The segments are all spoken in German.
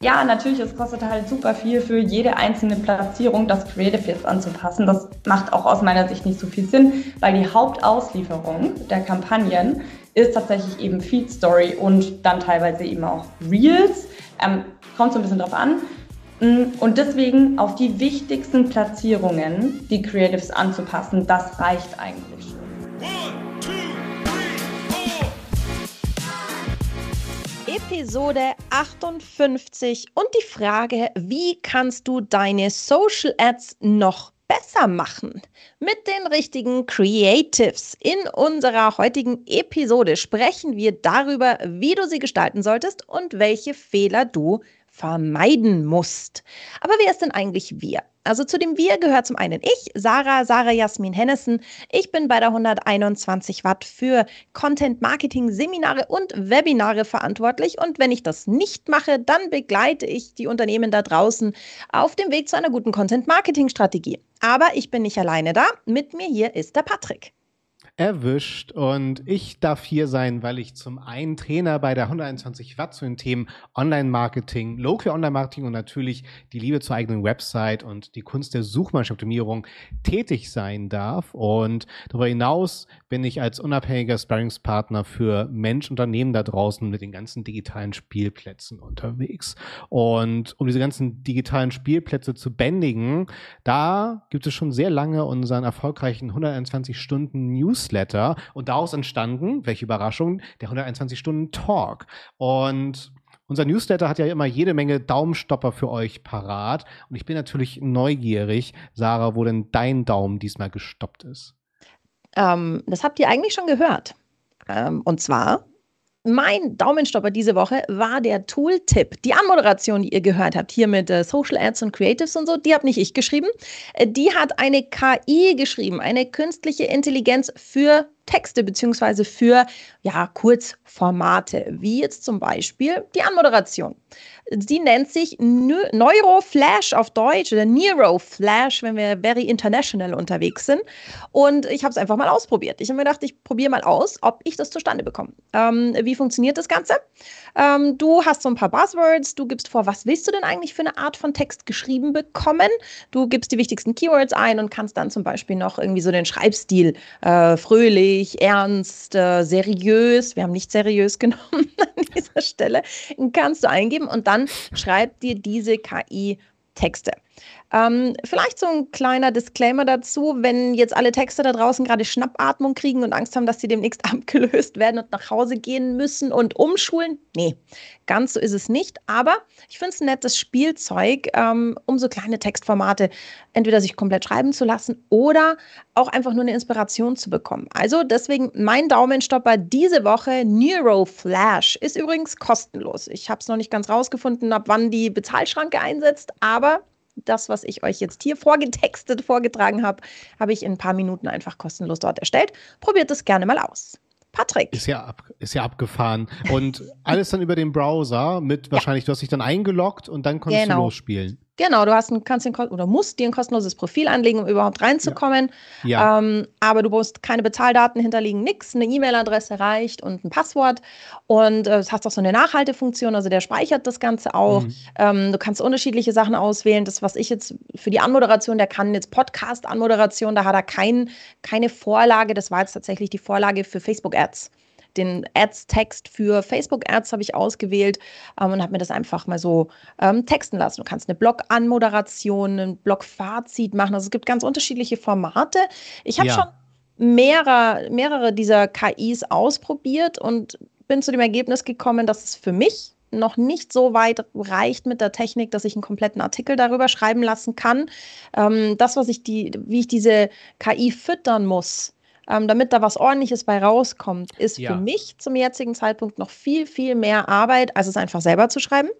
Ja, natürlich, es kostet halt super viel für jede einzelne Platzierung, das Creative jetzt anzupassen. Das macht auch aus meiner Sicht nicht so viel Sinn, weil die Hauptauslieferung der Kampagnen ist tatsächlich eben Feed Story und dann teilweise eben auch Reels. Ähm, kommt so ein bisschen drauf an. Mm, und deswegen auf die wichtigsten Platzierungen die Creatives anzupassen, das reicht eigentlich. Episode 58 und die Frage, wie kannst du deine Social Ads noch besser machen mit den richtigen Creatives. In unserer heutigen Episode sprechen wir darüber, wie du sie gestalten solltest und welche Fehler du vermeiden musst. Aber wer ist denn eigentlich wir? Also zu dem Wir gehört zum einen ich, Sarah, Sarah Jasmin Hennessen. Ich bin bei der 121 Watt für Content Marketing Seminare und Webinare verantwortlich. Und wenn ich das nicht mache, dann begleite ich die Unternehmen da draußen auf dem Weg zu einer guten Content Marketing Strategie. Aber ich bin nicht alleine da. Mit mir hier ist der Patrick erwischt und ich darf hier sein, weil ich zum einen Trainer bei der 121 Watt zu den Themen Online-Marketing, Local Online-Marketing und natürlich die Liebe zur eigenen Website und die Kunst der Suchmaschinenoptimierung tätig sein darf. Und darüber hinaus bin ich als unabhängiger Sparringspartner für Mensch-Unternehmen da draußen mit den ganzen digitalen Spielplätzen unterwegs. Und um diese ganzen digitalen Spielplätze zu bändigen, da gibt es schon sehr lange unseren erfolgreichen 121 Stunden News Newsletter und daraus entstanden, welche Überraschung, der 121 Stunden Talk. Und unser Newsletter hat ja immer jede Menge Daumenstopper für euch parat. Und ich bin natürlich neugierig, Sarah, wo denn dein Daumen diesmal gestoppt ist. Ähm, das habt ihr eigentlich schon gehört. Ähm, und zwar mein Daumenstopper diese Woche war der Tooltip. Die Anmoderation, die ihr gehört habt, hier mit äh, Social Ads und Creatives und so, die habe nicht ich geschrieben. Äh, die hat eine KI geschrieben, eine künstliche Intelligenz für Texte beziehungsweise für ja, Kurzformate, wie jetzt zum Beispiel die Anmoderation. Sie nennt sich Neuroflash auf Deutsch oder Neuroflash, wenn wir very international unterwegs sind. Und ich habe es einfach mal ausprobiert. Ich habe mir gedacht, ich probiere mal aus, ob ich das zustande bekomme. Ähm, wie funktioniert das Ganze? Ähm, du hast so ein paar Buzzwords, du gibst vor, was willst du denn eigentlich für eine Art von Text geschrieben bekommen? Du gibst die wichtigsten Keywords ein und kannst dann zum Beispiel noch irgendwie so den Schreibstil äh, fröhlich, ernst, äh, seriös, wir haben nicht seriös genommen an dieser Stelle, kannst du eingeben und dann schreibt dir diese KI Texte. Ähm, vielleicht so ein kleiner Disclaimer dazu, wenn jetzt alle Texte da draußen gerade Schnappatmung kriegen und Angst haben, dass sie demnächst abgelöst werden und nach Hause gehen müssen und umschulen. Nee, ganz so ist es nicht. Aber ich finde es ein nettes Spielzeug, ähm, um so kleine Textformate entweder sich komplett schreiben zu lassen oder auch einfach nur eine Inspiration zu bekommen. Also deswegen mein Daumenstopper diese Woche, Neuroflash, ist übrigens kostenlos. Ich habe es noch nicht ganz rausgefunden, ab wann die Bezahlschranke einsetzt, aber das, was ich euch jetzt hier vorgetextet, vorgetragen habe, habe ich in ein paar Minuten einfach kostenlos dort erstellt. Probiert es gerne mal aus. Patrick. Ist ja, ab, ist ja abgefahren. Und alles dann über den Browser mit wahrscheinlich, ja. du hast dich dann eingeloggt und dann konntest genau. du losspielen. Genau, du hast ein, kannst den, oder musst dir ein kostenloses Profil anlegen, um überhaupt reinzukommen. Ja. ja. Ähm, aber du musst keine Bezahldaten hinterlegen, nichts. Eine E-Mail-Adresse reicht und ein Passwort. Und äh, hast auch so eine Nachhaltefunktion, also der speichert das Ganze auch. Mhm. Ähm, du kannst unterschiedliche Sachen auswählen. Das, was ich jetzt für die Anmoderation, der kann jetzt Podcast-Anmoderation, da hat er kein, keine Vorlage. Das war jetzt tatsächlich die Vorlage für Facebook-Ads den Ads-Text für Facebook-Ads habe ich ausgewählt ähm, und habe mir das einfach mal so ähm, texten lassen. Du kannst eine Blog-Anmoderation, ein Blog-Fazit machen. Also es gibt ganz unterschiedliche Formate. Ich habe ja. schon mehrere, mehrere dieser KIs ausprobiert und bin zu dem Ergebnis gekommen, dass es für mich noch nicht so weit reicht mit der Technik, dass ich einen kompletten Artikel darüber schreiben lassen kann. Ähm, das, was ich die, wie ich diese KI füttern muss, ähm, damit da was Ordentliches bei rauskommt, ist ja. für mich zum jetzigen Zeitpunkt noch viel, viel mehr Arbeit, als es einfach selber zu schreiben.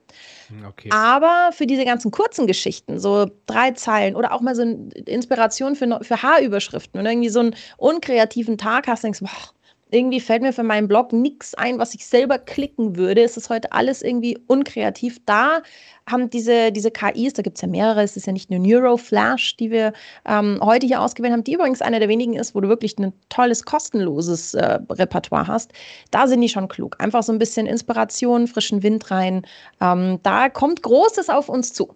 Hm, okay. Aber für diese ganzen kurzen Geschichten, so drei Zeilen oder auch mal so eine Inspiration für, für Haarüberschriften, wenn du irgendwie so einen unkreativen Tag hast, denkst du, boah, irgendwie fällt mir für meinen Blog nichts ein, was ich selber klicken würde. Es ist heute alles irgendwie unkreativ. Da haben diese, diese KIs, da gibt es ja mehrere, es ist ja nicht nur Neuroflash, die wir ähm, heute hier ausgewählt haben, die übrigens eine der wenigen ist, wo du wirklich ein tolles, kostenloses äh, Repertoire hast. Da sind die schon klug. Einfach so ein bisschen Inspiration, frischen Wind rein. Ähm, da kommt Großes auf uns zu.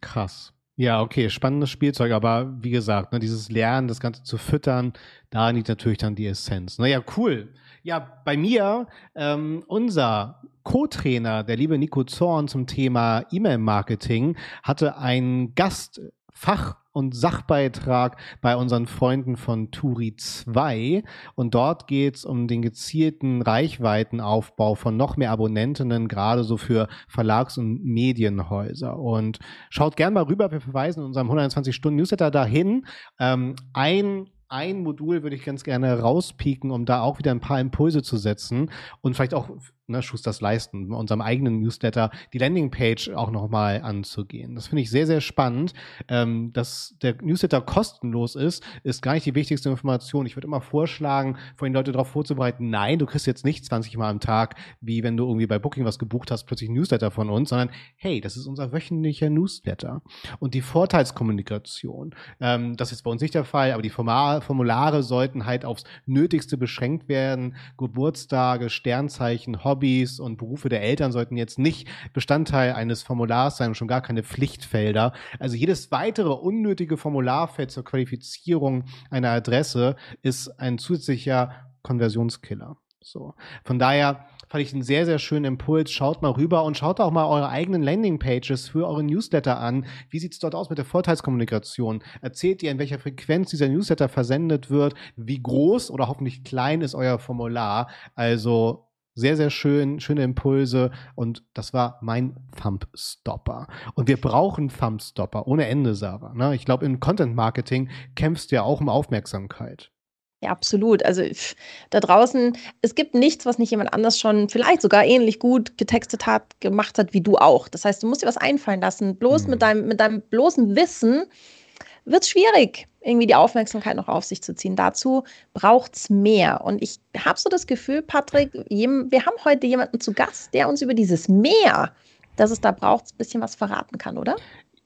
Krass. Ja, okay, spannendes Spielzeug, aber wie gesagt, ne, dieses Lernen, das Ganze zu füttern, da liegt natürlich dann die Essenz. Naja, cool. Ja, bei mir, ähm, unser Co-Trainer, der liebe Nico Zorn zum Thema E-Mail-Marketing, hatte einen Gastfach- und Sachbeitrag bei unseren Freunden von Turi 2. Und dort geht es um den gezielten Reichweitenaufbau von noch mehr Abonnentinnen, gerade so für Verlags- und Medienhäuser. Und schaut gern mal rüber, wir verweisen in unserem 120-Stunden-Newsletter dahin. Ähm, ein ein Modul würde ich ganz gerne rauspieken, um da auch wieder ein paar Impulse zu setzen und vielleicht auch ne, Schusters leisten, unserem eigenen Newsletter die Landingpage auch nochmal anzugehen. Das finde ich sehr, sehr spannend. Ähm, dass der Newsletter kostenlos ist, ist gar nicht die wichtigste Information. Ich würde immer vorschlagen, vorhin Leute darauf vorzubereiten, nein, du kriegst jetzt nicht 20 Mal am Tag, wie wenn du irgendwie bei Booking was gebucht hast, plötzlich Newsletter von uns, sondern hey, das ist unser wöchentlicher Newsletter. Und die Vorteilskommunikation, ähm, das ist bei uns nicht der Fall, aber die Formulare sollten halt aufs Nötigste beschränkt werden. Geburtstage, Sternzeichen, Hobby, Hobbys und Berufe der Eltern sollten jetzt nicht Bestandteil eines Formulars sein und schon gar keine Pflichtfelder. Also jedes weitere unnötige Formularfeld zur Qualifizierung einer Adresse ist ein zusätzlicher Konversionskiller. So. Von daher fand ich einen sehr, sehr schönen Impuls. Schaut mal rüber und schaut auch mal eure eigenen Landingpages für eure Newsletter an. Wie sieht es dort aus mit der Vorteilskommunikation? Erzählt ihr, in welcher Frequenz dieser Newsletter versendet wird? Wie groß oder hoffentlich klein ist euer Formular? Also sehr, sehr schön, schöne Impulse und das war mein Thumbstopper. Und wir brauchen Thumbstopper ohne Ende, Sarah. Ne? Ich glaube, im Content Marketing kämpfst du ja auch um Aufmerksamkeit. Ja, absolut. Also da draußen, es gibt nichts, was nicht jemand anders schon vielleicht sogar ähnlich gut getextet hat, gemacht hat wie du auch. Das heißt, du musst dir was einfallen lassen. Bloß mhm. mit, deinem, mit deinem bloßen Wissen wird es schwierig, irgendwie die Aufmerksamkeit noch auf sich zu ziehen. Dazu braucht es mehr. Und ich habe so das Gefühl, Patrick, wir haben heute jemanden zu Gast, der uns über dieses Mehr, das es da braucht, ein bisschen was verraten kann, oder?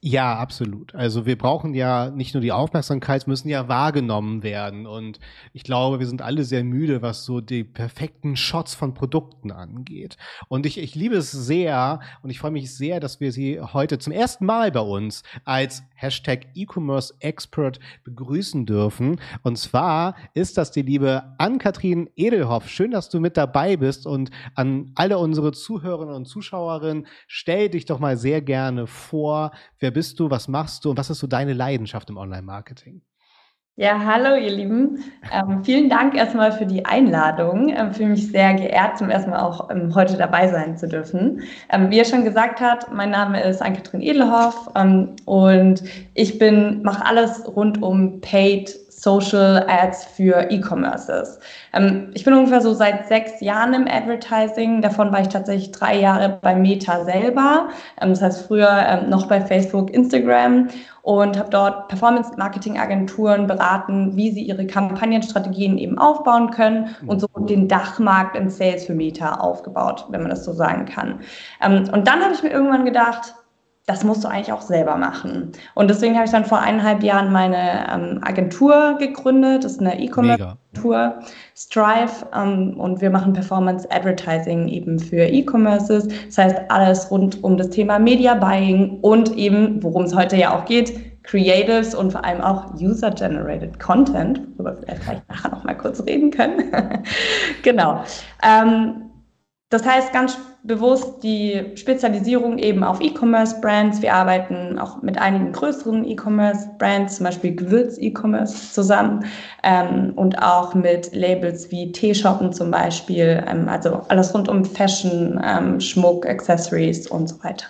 Ja, absolut. Also wir brauchen ja nicht nur die Aufmerksamkeit, müssen ja wahrgenommen werden. Und ich glaube, wir sind alle sehr müde, was so die perfekten Shots von Produkten angeht. Und ich, ich liebe es sehr und ich freue mich sehr, dass wir sie heute zum ersten Mal bei uns als Hashtag E-Commerce Expert begrüßen dürfen. Und zwar ist das die liebe Ann-Kathrin Edelhoff. Schön, dass du mit dabei bist. Und an alle unsere Zuhörerinnen und Zuschauerinnen, stell dich doch mal sehr gerne vor. Wer Wer bist du? Was machst du? Und was ist so deine Leidenschaft im Online-Marketing? Ja, hallo ihr Lieben. Ähm, vielen Dank erstmal für die Einladung. Ähm, fühle mich sehr geehrt, zum ersten Mal auch ähm, heute dabei sein zu dürfen. Ähm, wie er schon gesagt hat, mein Name ist Ann-Kathrin Edelhoff ähm, und ich bin mache alles rund um Paid Social Ads für E-Commerces. Ähm, ich bin ungefähr so seit sechs Jahren im Advertising. Davon war ich tatsächlich drei Jahre bei Meta selber. Ähm, das heißt früher ähm, noch bei Facebook, Instagram und habe dort Performance-Marketing-Agenturen beraten, wie sie ihre Kampagnenstrategien eben aufbauen können und so den Dachmarkt im Sales für Meta aufgebaut, wenn man das so sagen kann. Ähm, und dann habe ich mir irgendwann gedacht, das musst du eigentlich auch selber machen. Und deswegen habe ich dann vor eineinhalb Jahren meine ähm, Agentur gegründet. Das ist eine E-Commerce-Agentur, Strive. Ähm, und wir machen Performance Advertising eben für E-Commerces. Das heißt, alles rund um das Thema Media Buying und eben, worum es heute ja auch geht, Creatives und vor allem auch User-Generated Content, worüber wir vielleicht nachher noch mal kurz reden können. genau. Ähm, das heißt ganz bewusst die Spezialisierung eben auf E-Commerce-Brands. Wir arbeiten auch mit einigen größeren E-Commerce-Brands, zum Beispiel Gewürz-E-Commerce zusammen ähm, und auch mit Labels wie T-Shoppen zum Beispiel, ähm, also alles rund um Fashion, ähm, Schmuck, Accessories und so weiter.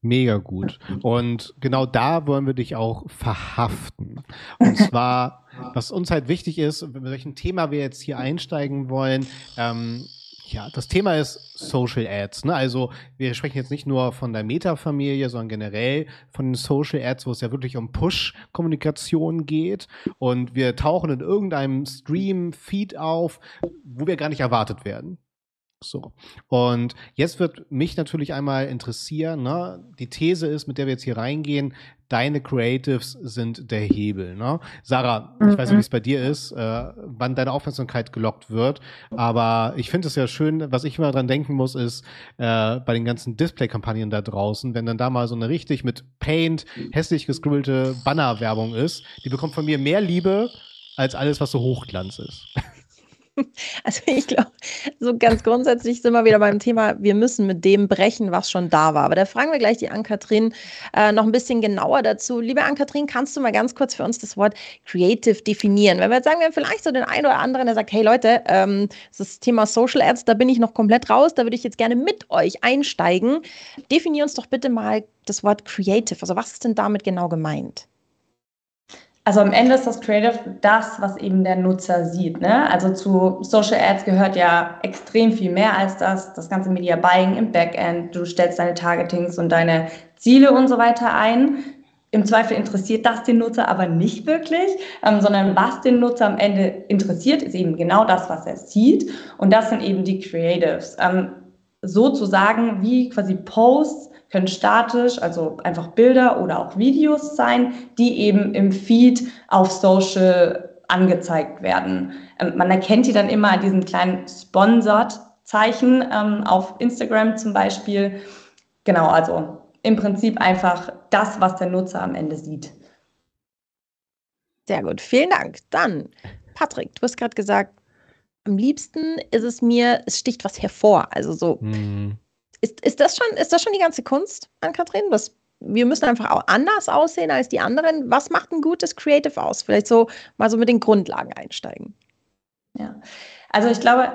Mega gut. Und genau da wollen wir dich auch verhaften. Und zwar, was uns halt wichtig ist, mit welchem Thema wir jetzt hier einsteigen wollen, ähm, Ja, das Thema ist Social Ads. Ne? Also wir sprechen jetzt nicht nur von der Meta-Familie, sondern generell von den Social Ads, wo es ja wirklich um Push-Kommunikation geht. Und wir tauchen in irgendeinem Stream-Feed auf, wo wir gar nicht erwartet werden. So. Und jetzt wird mich natürlich einmal interessieren, ne? die These ist, mit der wir jetzt hier reingehen, deine Creatives sind der Hebel. Ne? Sarah, mhm. ich weiß nicht, wie es bei dir ist, äh, wann deine Aufmerksamkeit gelockt wird, aber ich finde es ja schön, was ich immer dran denken muss, ist äh, bei den ganzen Display-Kampagnen da draußen, wenn dann da mal so eine richtig mit Paint hässlich gescribbelte Banner-Werbung ist, die bekommt von mir mehr Liebe als alles, was so Hochglanz ist. Also ich glaube, so ganz grundsätzlich sind wir wieder beim Thema, wir müssen mit dem brechen, was schon da war. Aber da fragen wir gleich die Ann-Kathrin äh, noch ein bisschen genauer dazu. Liebe Ann-Kathrin, kannst du mal ganz kurz für uns das Wort Creative definieren? Wenn wir jetzt sagen, wir haben vielleicht so den einen oder anderen, der sagt, hey Leute, ähm, das Thema Social Ads, da bin ich noch komplett raus, da würde ich jetzt gerne mit euch einsteigen. Definier uns doch bitte mal das Wort Creative. Also was ist denn damit genau gemeint? Also am Ende ist das Creative das, was eben der Nutzer sieht. Ne? Also zu Social Ads gehört ja extrem viel mehr als das. Das ganze Media Buying im Backend. Du stellst deine Targetings und deine Ziele und so weiter ein. Im Zweifel interessiert das den Nutzer aber nicht wirklich, ähm, sondern was den Nutzer am Ende interessiert, ist eben genau das, was er sieht. Und das sind eben die Creatives. Ähm, sozusagen wie quasi Posts können statisch, also einfach Bilder oder auch Videos sein, die eben im Feed auf Social angezeigt werden. Ähm, man erkennt die dann immer an diesem kleinen Sponsored-Zeichen ähm, auf Instagram zum Beispiel. Genau, also im Prinzip einfach das, was der Nutzer am Ende sieht. Sehr gut, vielen Dank. Dann, Patrick, du hast gerade gesagt, am liebsten ist es mir, es sticht was hervor. Also so, mhm. Ist, ist, das schon, ist das schon die ganze Kunst an Kathrin? Was, wir müssen einfach auch anders aussehen als die anderen. Was macht ein gutes Creative aus? Vielleicht so mal so mit den Grundlagen einsteigen. Ja, also ich glaube,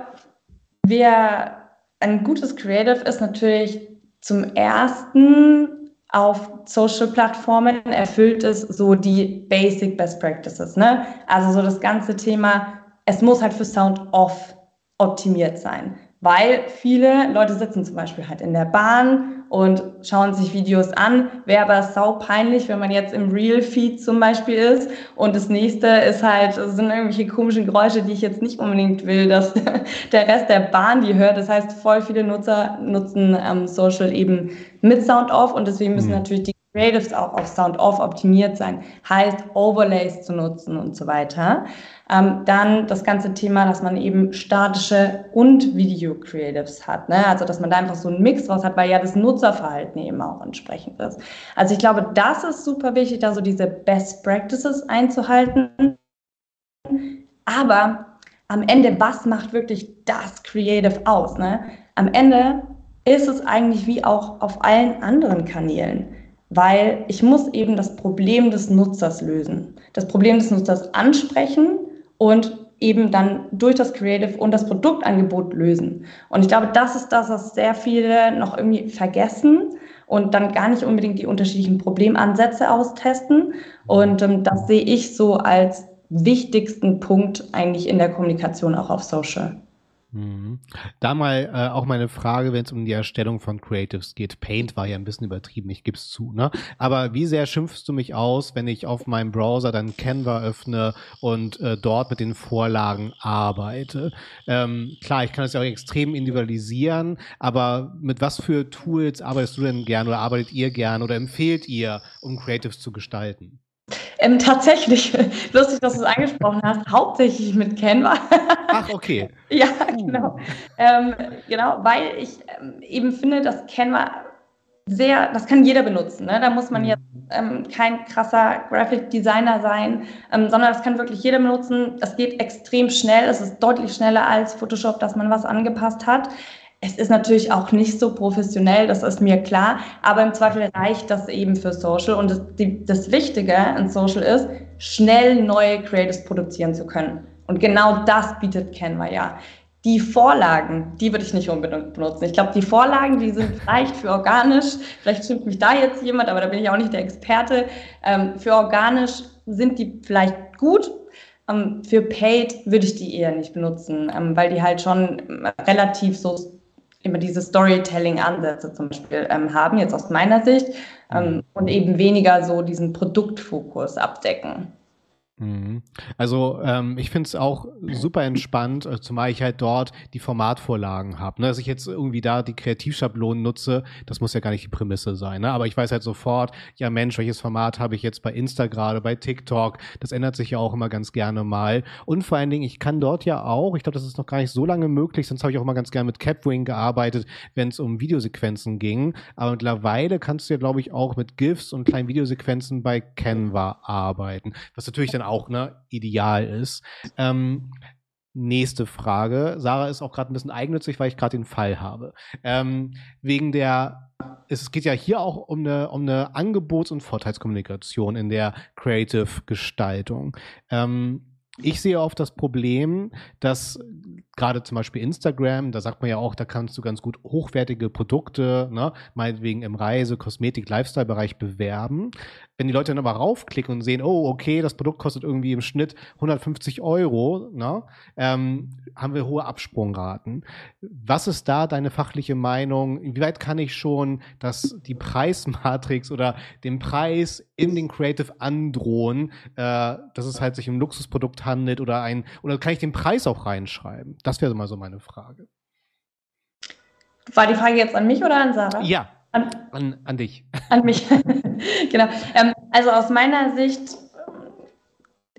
wir, ein gutes Creative ist natürlich zum ersten auf Social-Plattformen erfüllt es so die Basic Best Practices. Ne? Also so das ganze Thema, es muss halt für Sound Off optimiert sein weil viele Leute sitzen zum Beispiel halt in der Bahn und schauen sich Videos an. Wäre aber sau peinlich, wenn man jetzt im Real-Feed zum Beispiel ist und das nächste ist halt, sind irgendwelche komischen Geräusche, die ich jetzt nicht unbedingt will, dass der Rest der Bahn die hört. Das heißt, voll viele Nutzer nutzen ähm, Social eben mit Sound Off und deswegen müssen mhm. natürlich die Creatives auch auf Sound Off optimiert sein. Heißt, Overlays zu nutzen und so weiter. Ähm, dann das ganze Thema, dass man eben statische und Video-Creatives hat. Ne? Also, dass man da einfach so einen Mix draus hat, weil ja das Nutzerverhalten eben auch entsprechend ist. Also, ich glaube, das ist super wichtig, da so diese Best Practices einzuhalten. Aber am Ende, was macht wirklich das Creative aus? Ne? Am Ende ist es eigentlich wie auch auf allen anderen Kanälen, weil ich muss eben das Problem des Nutzers lösen. Das Problem des Nutzers ansprechen und eben dann durch das Creative und das Produktangebot lösen. Und ich glaube, das ist das, was sehr viele noch irgendwie vergessen und dann gar nicht unbedingt die unterschiedlichen Problemansätze austesten. Und ähm, das sehe ich so als wichtigsten Punkt eigentlich in der Kommunikation auch auf Social. Mhm. Da mal äh, auch meine Frage, wenn es um die Erstellung von Creatives geht. Paint war ja ein bisschen übertrieben, ich gebe es zu, ne? Aber wie sehr schimpfst du mich aus, wenn ich auf meinem Browser dann Canva öffne und äh, dort mit den Vorlagen arbeite? Ähm, klar, ich kann das ja auch extrem individualisieren, aber mit was für Tools arbeitest du denn gern oder arbeitet ihr gern oder empfehlt ihr, um Creatives zu gestalten? Ähm, tatsächlich, lustig, dass du es angesprochen hast, hauptsächlich mit Canva. Ach, okay. ja, genau. Ähm, genau, weil ich ähm, eben finde, dass Canva sehr, das kann jeder benutzen. Ne? Da muss man mhm. jetzt ähm, kein krasser Graphic Designer sein, ähm, sondern das kann wirklich jeder benutzen. Es geht extrem schnell, es ist deutlich schneller als Photoshop, dass man was angepasst hat. Es ist natürlich auch nicht so professionell, das ist mir klar, aber im Zweifel reicht das eben für Social. Und das, die, das Wichtige an Social ist, schnell neue Creatives produzieren zu können. Und genau das bietet Canva ja. Die Vorlagen, die würde ich nicht unbedingt benutzen. Ich glaube, die Vorlagen, die sind vielleicht für organisch, vielleicht stimmt mich da jetzt jemand, aber da bin ich auch nicht der Experte. Ähm, für organisch sind die vielleicht gut, Ähm, für Paid würde ich die eher nicht benutzen, ähm, weil die halt schon relativ so immer diese Storytelling-Ansätze zum Beispiel ähm, haben, jetzt aus meiner Sicht, ähm, mhm. und eben weniger so diesen Produktfokus abdecken. Mhm. Also ähm, ich finde es auch super entspannt, äh, zumal ich halt dort die Formatvorlagen habe. Ne? Dass ich jetzt irgendwie da die Kreativschablonen nutze, das muss ja gar nicht die Prämisse sein. Ne? Aber ich weiß halt sofort, ja Mensch, welches Format habe ich jetzt bei Insta gerade, bei TikTok. Das ändert sich ja auch immer ganz gerne mal. Und vor allen Dingen, ich kann dort ja auch, ich glaube, das ist noch gar nicht so lange möglich, sonst habe ich auch immer ganz gerne mit Capwing gearbeitet, wenn es um Videosequenzen ging. Aber mittlerweile kannst du ja, glaube ich, auch mit GIFs und kleinen Videosequenzen bei Canva arbeiten. Was natürlich dann auch ne, ideal ist. Ähm, nächste Frage. Sarah ist auch gerade ein bisschen eigennützig, weil ich gerade den Fall habe. Ähm, wegen der, es geht ja hier auch um eine, um eine Angebots- und Vorteilskommunikation in der Creative Gestaltung. Ähm, ich sehe oft das Problem, dass gerade zum Beispiel Instagram, da sagt man ja auch, da kannst du ganz gut hochwertige Produkte, ne, meinetwegen im Reise-, Kosmetik-, Lifestyle-Bereich bewerben. Wenn die Leute dann aber raufklicken und sehen, oh, okay, das Produkt kostet irgendwie im Schnitt 150 Euro, ne, ähm, haben wir hohe Absprungraten. Was ist da deine fachliche Meinung? Inwieweit kann ich schon das, die Preismatrix oder den Preis in den Creative androhen, äh, dass es halt sich um ein Handelt oder ein, oder kann ich den Preis auch reinschreiben? Das wäre mal so meine Frage. War die Frage jetzt an mich oder an Sarah? Ja, an, an, an dich. An mich. genau. Ähm, also aus meiner Sicht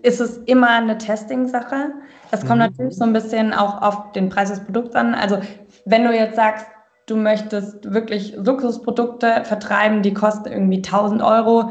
ist es immer eine Testing-Sache. Das kommt mhm. natürlich so ein bisschen auch auf den Preis des Produkts an. Also wenn du jetzt sagst, du möchtest wirklich Luxusprodukte vertreiben, die kosten irgendwie 1000 Euro,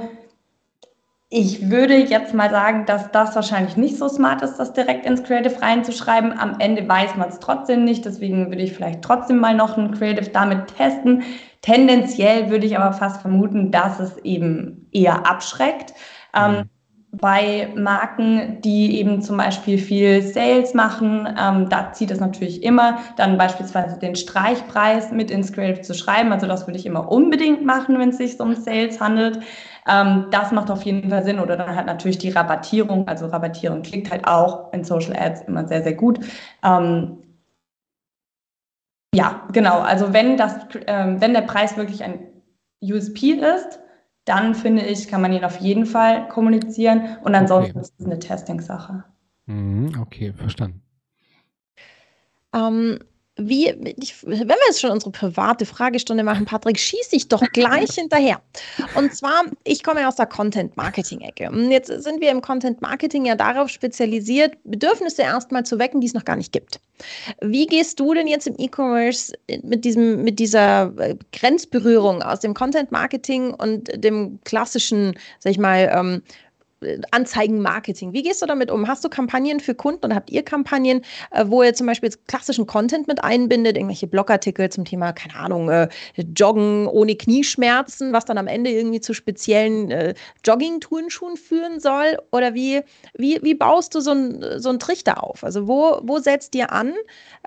ich würde jetzt mal sagen, dass das wahrscheinlich nicht so smart ist, das direkt ins Creative reinzuschreiben. Am Ende weiß man es trotzdem nicht, deswegen würde ich vielleicht trotzdem mal noch ein Creative damit testen. Tendenziell würde ich aber fast vermuten, dass es eben eher abschreckt. Ähm, mhm. Bei Marken, die eben zum Beispiel viel Sales machen, ähm, da zieht es natürlich immer, dann beispielsweise den Streichpreis mit ins Creative zu schreiben. Also das würde ich immer unbedingt machen, wenn es sich um Sales handelt. Ähm, das macht auf jeden Fall Sinn. Oder dann halt natürlich die Rabattierung. Also Rabattierung klingt halt auch in Social Ads immer sehr, sehr gut. Ähm, ja, genau. Also wenn das, äh, wenn der Preis wirklich ein USP ist, dann finde ich, kann man ihn auf jeden Fall kommunizieren. Und ansonsten okay. ist es eine Testing-Sache. Mhm, okay, verstanden. Ähm, wie, ich, wenn wir jetzt schon unsere private Fragestunde machen, Patrick, schieße ich doch gleich hinterher. Und zwar, ich komme ja aus der Content-Marketing-Ecke. Und jetzt sind wir im Content-Marketing ja darauf spezialisiert, Bedürfnisse erstmal zu wecken, die es noch gar nicht gibt. Wie gehst du denn jetzt im E-Commerce mit, mit dieser äh, Grenzberührung aus dem Content-Marketing und dem klassischen, sag ich mal, ähm, Anzeigenmarketing. Wie gehst du damit um? Hast du Kampagnen für Kunden oder habt ihr Kampagnen, äh, wo ihr zum Beispiel klassischen Content mit einbindet, irgendwelche Blogartikel zum Thema, keine Ahnung, äh, Joggen ohne Knieschmerzen, was dann am Ende irgendwie zu speziellen äh, Jogging-Turnschuhen führen soll? Oder wie, wie, wie baust du so einen so Trichter auf? Also wo, wo setzt ihr an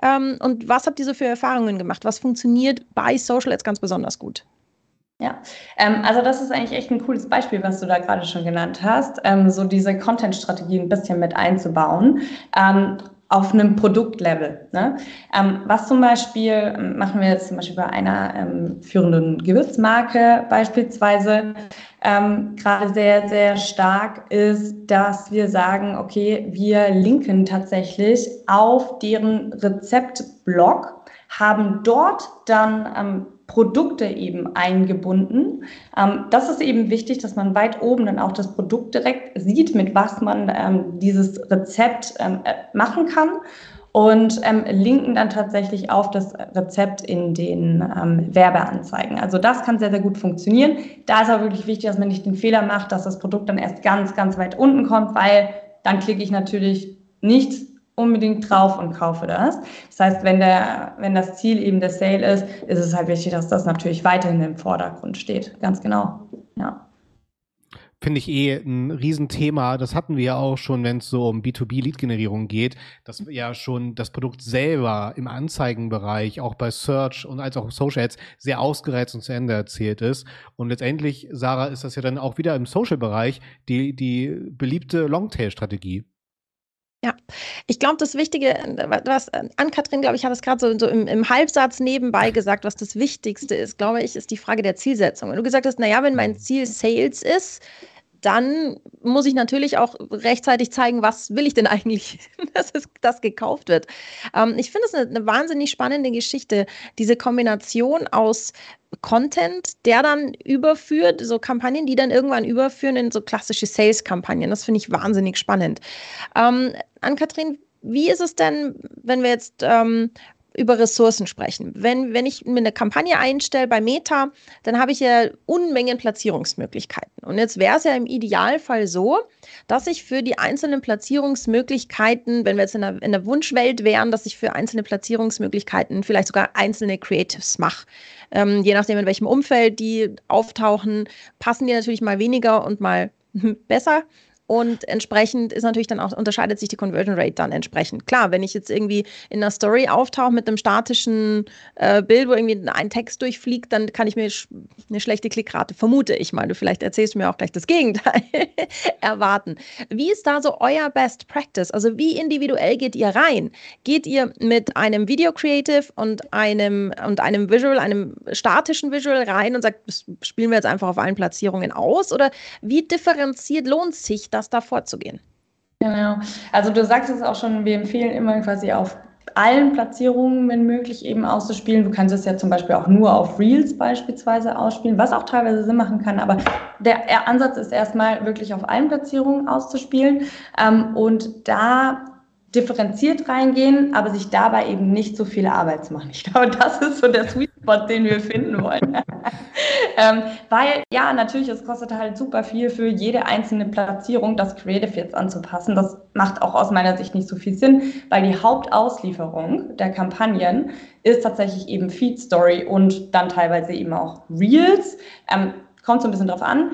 ähm, und was habt ihr so für Erfahrungen gemacht? Was funktioniert bei Social Ads ganz besonders gut? Ja, ähm, also das ist eigentlich echt ein cooles Beispiel, was du da gerade schon genannt hast, ähm, so diese Content-Strategie ein bisschen mit einzubauen. Ähm, auf einem Produktlevel. Ne? Ähm, was zum Beispiel ähm, machen wir jetzt zum Beispiel bei einer ähm, führenden Gewürzmarke beispielsweise ähm, gerade sehr, sehr stark ist, dass wir sagen, okay, wir linken tatsächlich auf deren Rezeptblog, haben dort dann ähm, Produkte eben eingebunden. Ähm, das ist eben wichtig, dass man weit oben dann auch das Produkt direkt sieht, mit was man ähm, dieses Rezept ähm, äh, machen kann und linken dann tatsächlich auf das Rezept in den Werbeanzeigen. Also das kann sehr, sehr gut funktionieren. Da ist aber wirklich wichtig, dass man nicht den Fehler macht, dass das Produkt dann erst ganz, ganz weit unten kommt, weil dann klicke ich natürlich nicht unbedingt drauf und kaufe das. Das heißt, wenn, der, wenn das Ziel eben der Sale ist, ist es halt wichtig, dass das natürlich weiterhin im Vordergrund steht. Ganz genau. Ja. Finde ich eh ein Riesenthema. Das hatten wir ja auch schon, wenn es so um B2B-Lead-Generierung geht, dass ja schon das Produkt selber im Anzeigenbereich, auch bei Search und als auch Social Ads sehr ausgereizt und zu Ende erzählt ist. Und letztendlich, Sarah, ist das ja dann auch wieder im Social-Bereich die, die beliebte Longtail-Strategie. Ja, ich glaube, das Wichtige, was Ann-Kathrin, glaube ich, hat es gerade so, so im, im, Halbsatz nebenbei gesagt, was das Wichtigste ist, glaube ich, ist die Frage der Zielsetzung. Wenn du gesagt hast, naja, wenn mein Ziel Sales ist, dann muss ich natürlich auch rechtzeitig zeigen, was will ich denn eigentlich, dass es, das gekauft wird. Ähm, ich finde es eine, eine, wahnsinnig spannende Geschichte, diese Kombination aus Content, der dann überführt, so Kampagnen, die dann irgendwann überführen in so klassische Sales-Kampagnen. Das finde ich wahnsinnig spannend. Ähm, Ann-Kathrin, wie ist es denn, wenn wir jetzt ähm, über Ressourcen sprechen. Wenn, wenn ich mir eine Kampagne einstelle bei Meta, dann habe ich ja Unmengen Platzierungsmöglichkeiten. Und jetzt wäre es ja im Idealfall so, dass ich für die einzelnen Platzierungsmöglichkeiten, wenn wir jetzt in der, in der Wunschwelt wären, dass ich für einzelne Platzierungsmöglichkeiten vielleicht sogar einzelne Creatives mache. Ähm, je nachdem, in welchem Umfeld die auftauchen, passen die natürlich mal weniger und mal besser. Und entsprechend ist natürlich dann auch, unterscheidet sich die Conversion Rate dann entsprechend. Klar, wenn ich jetzt irgendwie in einer Story auftauche mit einem statischen äh, Bild, wo irgendwie ein Text durchfliegt, dann kann ich mir sch eine schlechte Klickrate, vermute ich mal. Du vielleicht erzählst du mir auch gleich das Gegenteil erwarten. Wie ist da so euer Best Practice? Also wie individuell geht ihr rein? Geht ihr mit einem Video Creative und einem und einem Visual, einem statischen Visual rein und sagt, das spielen wir jetzt einfach auf allen Platzierungen aus? Oder wie differenziert lohnt sich das? Das da vorzugehen. Genau. Also du sagst es auch schon, wir empfehlen immer quasi auf allen Platzierungen, wenn möglich, eben auszuspielen. Du kannst es ja zum Beispiel auch nur auf Reels beispielsweise ausspielen, was auch teilweise Sinn machen kann. Aber der Ansatz ist erstmal wirklich auf allen Platzierungen auszuspielen. Ähm, und da differenziert reingehen, aber sich dabei eben nicht so viel Arbeit zu machen. Ich glaube, das ist so der Sweet Spot, den wir finden wollen. ähm, weil, ja, natürlich, es kostet halt super viel für jede einzelne Platzierung, das Creative jetzt anzupassen. Das macht auch aus meiner Sicht nicht so viel Sinn, weil die Hauptauslieferung der Kampagnen ist tatsächlich eben Feed Story und dann teilweise eben auch Reels. Ähm, kommt so ein bisschen drauf an.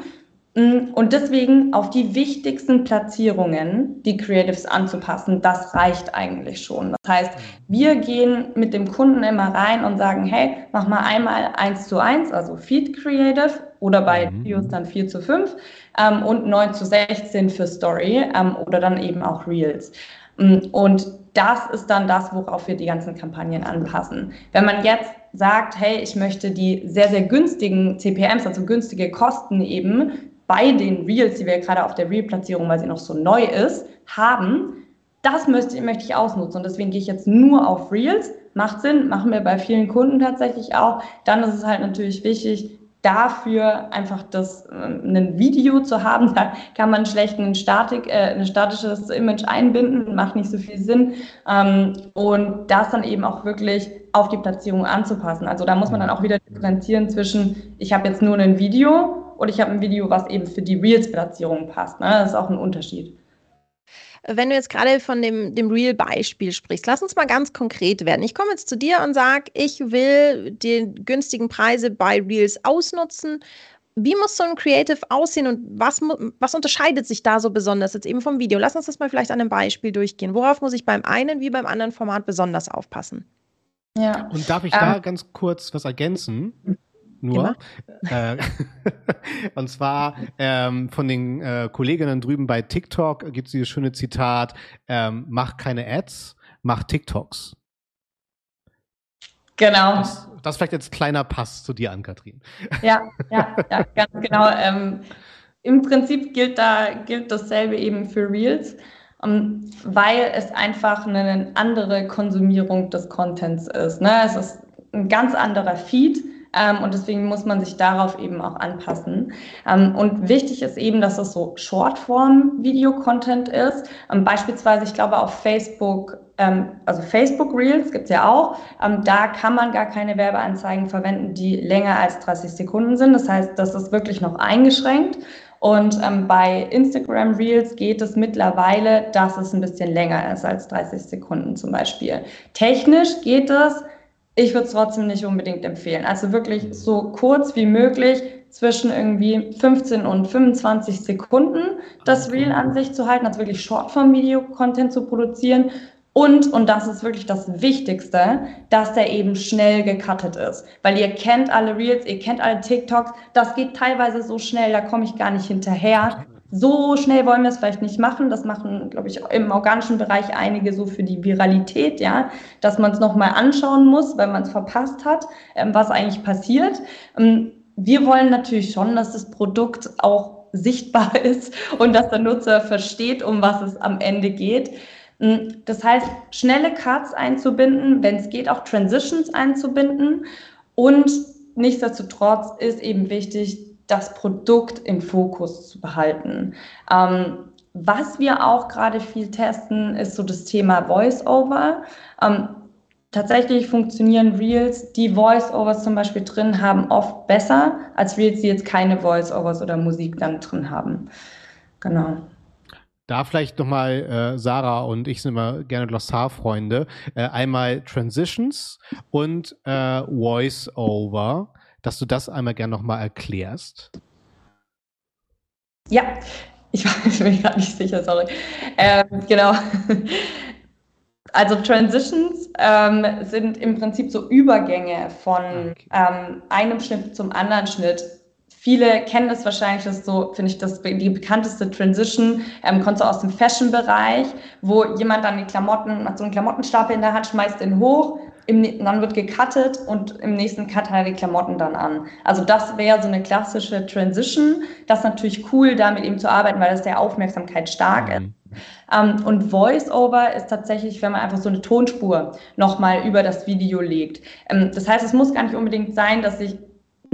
Mm, und deswegen auf die wichtigsten Platzierungen die Creatives anzupassen, das reicht eigentlich schon. Das heißt, wir gehen mit dem Kunden immer rein und sagen, hey, mach mal einmal eins zu eins, also Feed Creative oder bei mhm. Videos dann 4 zu 5 ähm, und 9 zu 16 für Story ähm, oder dann eben auch Reels. Mm, und das ist dann das, worauf wir die ganzen Kampagnen anpassen. Wenn man jetzt sagt, hey, ich möchte die sehr, sehr günstigen CPMs, also günstige Kosten eben bei den Reels, die wir gerade auf der Reel-Platzierung, weil sie noch so neu ist, haben, das möchte, möchte ich ausnutzen. Und deswegen gehe ich jetzt nur auf Reels. Macht Sinn, machen wir bei vielen Kunden tatsächlich auch. Dann ist es halt natürlich wichtig, dafür einfach das, äh, ein Video zu haben. Da kann man schlecht ein, Statik, äh, ein statisches Image einbinden, macht nicht so viel Sinn. Ähm, und das dann eben auch wirklich auf die Platzierung anzupassen. Also da muss man dann auch wieder differenzieren zwischen, ich habe jetzt nur ein Video und ich habe ein Video, was eben für die Reels-Platzierung passt. Ne? Das ist auch ein Unterschied. Wenn du jetzt gerade von dem, dem Real-Beispiel sprichst, lass uns mal ganz konkret werden. Ich komme jetzt zu dir und sage, ich will die günstigen Preise bei Reels ausnutzen. Wie muss so ein Creative aussehen und was, was unterscheidet sich da so besonders jetzt eben vom Video? Lass uns das mal vielleicht an einem Beispiel durchgehen. Worauf muss ich beim einen wie beim anderen Format besonders aufpassen? Ja. Und darf ich ähm, da ganz kurz was ergänzen? Nur. Äh, und zwar ähm, von den äh, Kolleginnen drüben bei TikTok gibt es dieses schöne Zitat, ähm, mach keine Ads, mach TikToks. Genau. Das, das vielleicht jetzt kleiner Pass zu dir an, Kathrin. Ja, ja, ja ganz genau. Ähm, Im Prinzip gilt da gilt dasselbe eben für Reels, um, ähm, weil es einfach eine andere Konsumierung des Contents ist. Ne? Es ist ein ganz anderer Feed ähm, und deswegen muss man sich darauf eben auch anpassen. Ähm, und wichtig ist eben, dass es so Shortform-Video-Content ist. Ähm, beispielsweise, ich glaube, auf Facebook, ähm, also Facebook Reels gibt's ja auch, ähm, da kann man gar keine Werbeanzeigen verwenden, die länger als 30 Sekunden sind. Das heißt, das ist wirklich noch eingeschränkt. Und ähm, bei Instagram Reels geht es mittlerweile, dass es ein bisschen länger ist als 30 Sekunden zum Beispiel. Technisch geht es, ich würde es trotzdem nicht unbedingt empfehlen. Also wirklich so kurz wie möglich zwischen irgendwie 15 und 25 Sekunden das Reel an sich zu halten, also wirklich Shortform-Video-Content zu produzieren. Und, und das ist wirklich das Wichtigste, dass der eben schnell gecuttet ist. Weil ihr kennt alle Reels, ihr kennt alle TikToks, das geht teilweise so schnell, da komme ich gar nicht hinterher. So schnell wollen wir es vielleicht nicht machen. Das machen, glaube ich, im organischen Bereich einige so für die Viralität, ja, dass man es nochmal anschauen muss, weil man es verpasst hat, ähm, was eigentlich passiert. Ähm, wir wollen natürlich schon, dass das Produkt auch sichtbar ist und dass der Nutzer versteht, um was es am Ende geht. Ähm, das heißt, schnelle Cuts einzubinden, wenn es geht, auch Transitions einzubinden. Und nichtsdestotrotz ist eben wichtig, das Produkt im Fokus zu behalten. Ähm, was wir auch gerade viel testen, ist so das Thema Voice-Over. Ähm, tatsächlich funktionieren Reels, die Voice-Overs zum Beispiel drin haben, oft besser als Reels, die jetzt keine Voice-Overs oder Musik dann drin haben. Genau. Da vielleicht nochmal, äh, Sarah und ich sind immer gerne Glossar-Freunde. Äh, einmal Transitions und äh, Voice-Over dass du das einmal gerne nochmal erklärst. Ja, ich war mir gerade nicht sicher, sorry. Ähm, genau. Also Transitions ähm, sind im Prinzip so Übergänge von ah, okay. ähm, einem Schnitt zum anderen Schnitt. Viele kennen das wahrscheinlich, das ist so, finde ich, das die bekannteste Transition, ähm, kommt so aus dem Fashion-Bereich, wo jemand dann die Klamotten, hat so einen Klamottenstapel in der Hand, schmeißt den hoch im, dann wird gecuttet und im nächsten Cut hat er die Klamotten dann an. Also das wäre so eine klassische Transition. Das ist natürlich cool, damit eben zu arbeiten, weil das sehr aufmerksamkeitsstark mhm. ist. Um, und Voice-Over ist tatsächlich, wenn man einfach so eine Tonspur nochmal über das Video legt. Um, ähm, das heißt, es muss gar nicht unbedingt sein, dass ich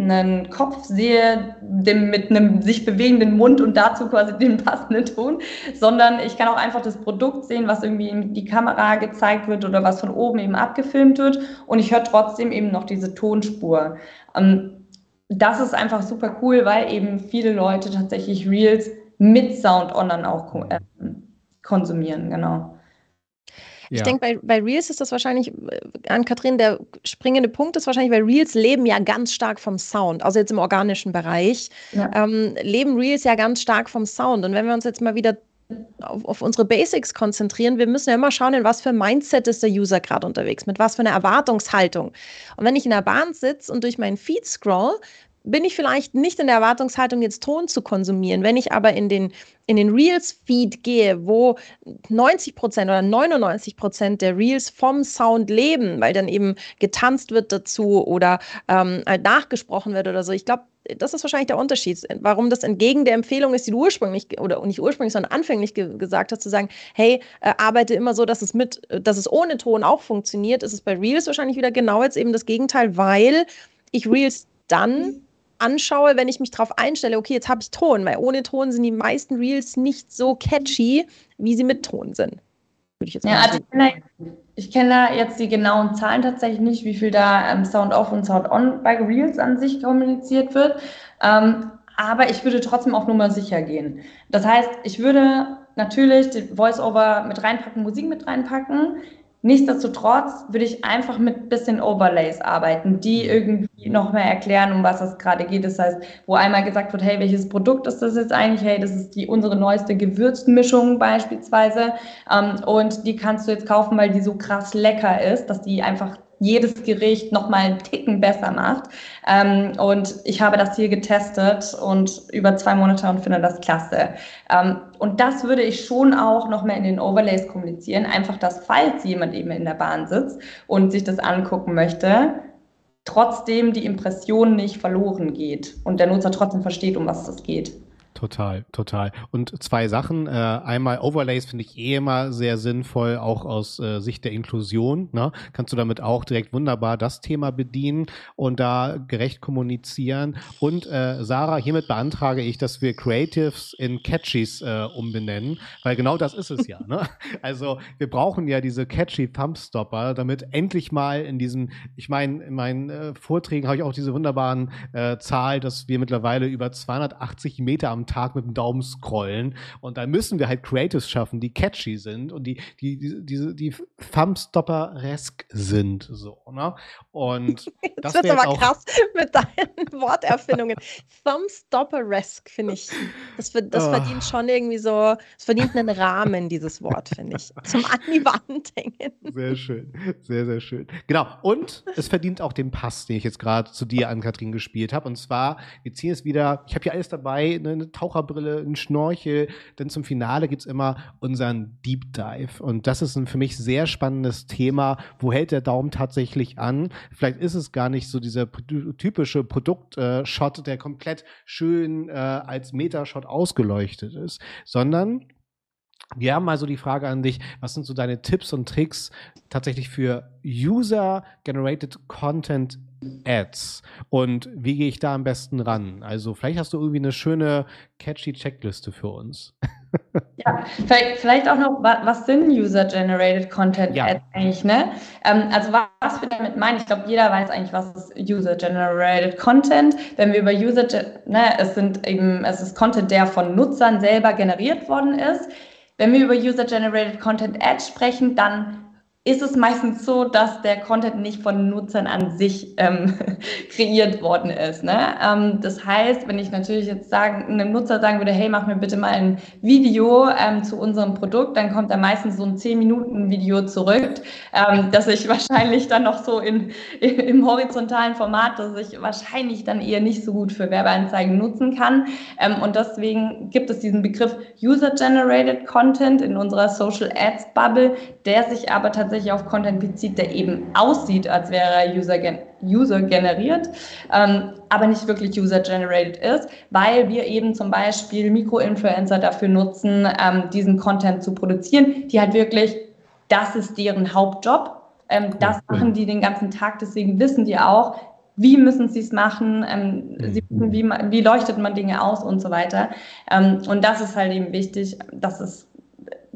einen Kopf sehe dem, mit einem sich bewegenden Mund und dazu quasi den passenden Ton, sondern ich kann auch einfach das Produkt sehen, was irgendwie in die Kamera gezeigt wird oder was von oben eben abgefilmt wird und ich höre trotzdem eben noch diese Tonspur. Ähm, das ist einfach super cool, weil eben viele Leute tatsächlich Reels mit Sound on dann auch äh, konsumieren, genau. Ich denke, bei, bei Reels ist das wahrscheinlich, äh, an Kathrin, der springende Punkt ist wahrscheinlich, weil Reels leben ja ganz stark vom Sound, also jetzt im organischen Bereich, ja. ähm, leben Reels ja ganz stark vom Sound. Und wenn wir uns jetzt mal wieder auf, auf, unsere Basics konzentrieren. Wir müssen ja immer schauen, in was für ein Mindset ist der User gerade unterwegs, mit was für einer Erwartungshaltung. Und wenn ich in der Bahn sitze und durch meinen Feed scroll, bin ich vielleicht nicht in der Erwartungshaltung, jetzt Ton zu konsumieren. Wenn ich aber in den, in den Reels-Feed gehe, wo 90 Prozent oder 99 Prozent der Reels vom Sound leben, weil dann eben getanzt wird dazu oder ähm, halt nachgesprochen wird oder so, ich glaube, das ist wahrscheinlich der Unterschied, warum das entgegen der Empfehlung ist, die du ursprünglich oder nicht ursprünglich, sondern anfänglich ge gesagt hast, zu sagen, hey, äh, arbeite immer so, dass es mit, dass es ohne Ton auch funktioniert, ist es bei Reels wahrscheinlich wieder genau jetzt eben das Gegenteil, weil ich Reels dann anschaue, wenn ich mich darauf einstelle, okay, jetzt habe ich Ton, weil ohne Ton sind die meisten Reels nicht so catchy, wie sie mit Ton sind. Würde ich jetzt ja, also ich kenne, da jetzt die genauen Zahlen tatsächlich nicht, wie viel da ähm, Sound Off und Sound On bei Reels an sich kommuniziert wird. Ähm, aber ich würde trotzdem auf Nummer sicher gehen. Das heißt, ich würde natürlich die Voice-Over mit reinpacken, Musik mit reinpacken. Nichtsdestotrotz würde ich einfach mit bisschen Overlays arbeiten, die mhm. irgendwie noch mehr erklären, um was es gerade geht. Das heißt, wo einmal gesagt wird, hey, welches Produkt ist das jetzt eigentlich? Hey, das ist die unsere neueste Gewürzmischung beispielsweise. Ähm, und die kannst du jetzt kaufen, weil die so krass lecker ist, dass die einfach jedes Gericht nochmal einen Ticken besser macht. Ähm, und ich habe das hier getestet und über zwei Monate und finde das klasse. Ähm, und das würde ich schon auch nochmal in den Overlays kommunizieren. Einfach, dass falls jemand eben in der Bahn sitzt und sich das angucken möchte, trotzdem die Impression nicht verloren geht und der Nutzer trotzdem versteht, um was es geht. Total, total. Und zwei Sachen. Äh, einmal Overlays finde ich eh immer sehr sinnvoll, auch aus äh, Sicht der Inklusion. Ne? Kannst du damit auch direkt wunderbar das Thema bedienen und da gerecht kommunizieren. Und äh, Sarah, hiermit beantrage ich, dass wir Creatives in Catchies äh, umbenennen, weil genau das ist es ja. Ne? Also wir brauchen ja diese catchy Thumbstopper, damit endlich mal in diesen, ich meine, in meinen äh, Vorträgen habe ich auch diese wunderbaren äh, Zahl, dass wir mittlerweile über 280 Meter am Tag mit dem Daumen scrollen. Und da müssen wir halt Creatives schaffen, die catchy sind und die, die, die, die, die Thumbstopper-resk sind. So, ne? Und das wird aber auch krass mit deinen Worterfindungen. Thumbstopper-resk, finde ich. Das, das oh. verdient schon irgendwie so, es verdient einen Rahmen, dieses Wort, finde ich. Zum an die Wand hängen. Sehr schön. Sehr, sehr schön. Genau. Und es verdient auch den Pass, den ich jetzt gerade zu dir an Kathrin gespielt habe. Und zwar, wir ziehen es wieder, ich habe hier alles dabei, eine Taucherbrille, ein Schnorchel. Denn zum Finale gibt es immer unseren Deep Dive. Und das ist ein für mich sehr spannendes Thema. Wo hält der Daumen tatsächlich an? Vielleicht ist es gar nicht so dieser typische Produktshot, der komplett schön äh, als Metashot ausgeleuchtet ist, sondern wir haben also die Frage an dich, was sind so deine Tipps und Tricks tatsächlich für User-Generated Content Ads und wie gehe ich da am besten ran? Also vielleicht hast du irgendwie eine schöne catchy Checkliste für uns. Ja, vielleicht, vielleicht auch noch, was sind User-Generated Content ja. Ads eigentlich, ne? Ähm, also was wir damit meinen, ich glaube, jeder weiß eigentlich, was ist User-Generated Content. Wenn wir über User, ne, es sind eben, es ist Content, der von Nutzern selber generiert worden ist. Wenn wir über User-Generated Content Ads sprechen, dann ist es meistens so, dass der Content nicht von Nutzern an sich ähm, kreiert worden ist. Ne? Ähm, das heißt, wenn ich natürlich jetzt sagen, einem Nutzer sagen würde, hey, mach mir bitte mal ein Video ähm, zu unserem Produkt, dann kommt da meistens so ein 10-Minuten-Video zurück, ähm, das ich wahrscheinlich dann noch so in, im horizontalen Format, das ich wahrscheinlich dann eher nicht so gut für Werbeanzeigen nutzen kann. Ähm, und deswegen gibt es diesen Begriff User-Generated Content in unserer Social Ads Bubble, der sich aber tatsächlich auf Content bezieht, der eben aussieht, als wäre er User, User generiert, ähm, aber nicht wirklich User generated ist, weil wir eben zum Beispiel Mikroinfluencer dafür nutzen, ähm, diesen Content zu produzieren, die halt wirklich, das ist deren Hauptjob. Ähm, das machen die den ganzen Tag, deswegen wissen die auch, wie müssen sie es machen, ähm, sie wissen, wie, wie leuchtet man Dinge aus und so weiter. Ähm, und das ist halt eben wichtig, dass es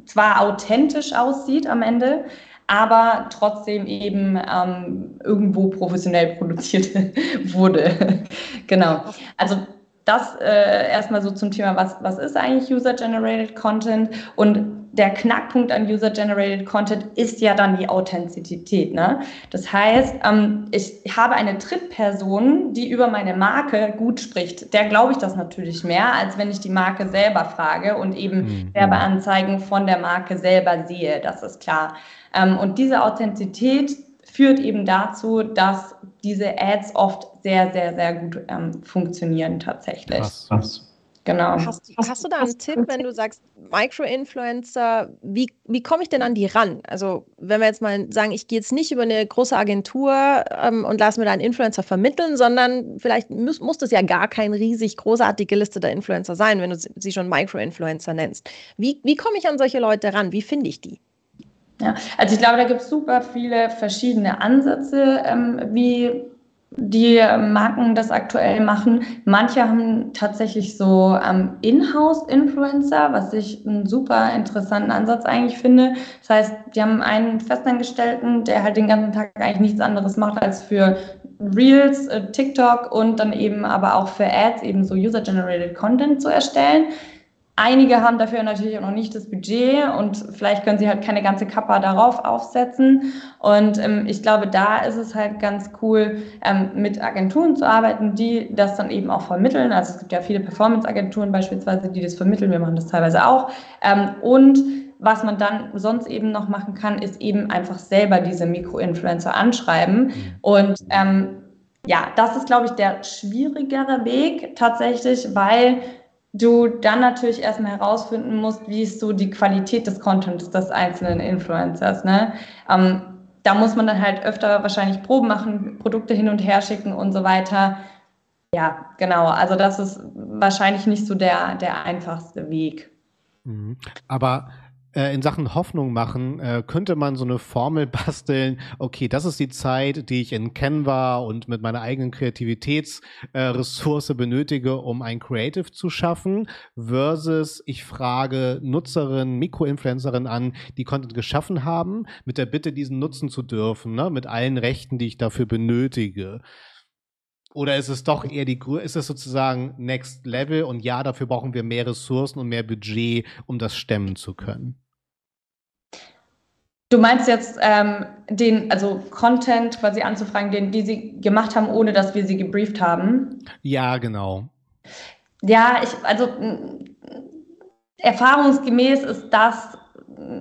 zwar authentisch aussieht am Ende, aber trotzdem eben ähm, irgendwo professionell produziert wurde. genau. Also das äh, erstmal so zum Thema, was, was ist eigentlich User-Generated Content? Und der Knackpunkt an User-Generated Content ist ja dann die Authentizität. Ne? Das heißt, ähm, ich habe eine Drittperson, die über meine Marke gut spricht. Der glaube ich das natürlich mehr, als wenn ich die Marke selber frage und eben mhm. Werbeanzeigen von der Marke selber sehe. Das ist klar. Ähm, und diese Authentizität führt eben dazu, dass diese Ads oft sehr, sehr, sehr gut ähm, funktionieren tatsächlich. Krass, krass. Genau. Hast, hast, du da einen Tipp, wenn du sagst, Micro-Influencer, wie, wie komme ich denn an die ran? Also, wenn wir jetzt mal sagen, ich gehe jetzt nicht über eine große Agentur ähm, und lasse mir da einen Influencer vermitteln, sondern vielleicht muss, muss das ja gar kein riesig großartige Liste der Influencer sein, wenn du sie schon Micro-Influencer nennst. Wie, wie komme ich an solche Leute ran? Wie finde ich die? Ja, also ich glaube, da gibt es super viele verschiedene Ansätze, ähm, wie die Marken das aktuell machen. Manche haben tatsächlich so ähm, Inhouse-Influencer, was ich einen super interessanten Ansatz eigentlich finde. Das heißt, die haben einen Festangestellten, der halt den ganzen Tag eigentlich nichts anderes macht, als für Reels, äh, TikTok und dann eben aber auch für Ads eben so User-Generated Content zu erstellen. Einige haben dafür natürlich auch noch nicht das Budget und vielleicht können sie halt keine ganze Kappa darauf aufsetzen. Und ähm, ich glaube, da ist es halt ganz cool, ähm, mit Agenturen zu arbeiten, die das dann eben auch vermitteln. Also es gibt ja viele Performance-Agenturen beispielsweise, die das vermitteln. Wir machen das teilweise auch. Ähm, und was man dann sonst eben noch machen kann, ist eben einfach selber diese Mikro-Influencer anschreiben. Mhm. Und ähm, ja, das ist, glaube ich, der schwierigere Weg tatsächlich, weil du dann natürlich erstmal herausfinden musst, wie ist so die Qualität des Contents des einzelnen Influencers. Ne? Ähm, da muss man dann halt öfter wahrscheinlich Proben machen, Produkte hin und her schicken und so weiter. Ja, genau. Also das ist wahrscheinlich nicht so der, der einfachste Weg. Mhm. Aber in Sachen Hoffnung machen, äh, könnte man so eine Formel basteln, okay, das ist die Zeit, die ich in Canva und mit meiner eigenen Kreativitätsressource äh, benötige, um ein Creative zu schaffen, versus ich frage Nutzerinnen, Mikroinfluencerinnen an, die Content geschaffen haben, mit der Bitte, diesen nutzen zu dürfen, ne, mit allen Rechten, die ich dafür benötige. Oder ist es doch eher die ist es sozusagen Next Level und ja, dafür brauchen wir mehr Ressourcen und mehr Budget, um das stemmen zu können? Du meinst jetzt ähm, den, also Content quasi anzufragen, den die sie gemacht haben, ohne dass wir sie gebrieft haben? Ja, genau. Ja, ich, also erfahrungsgemäß ist das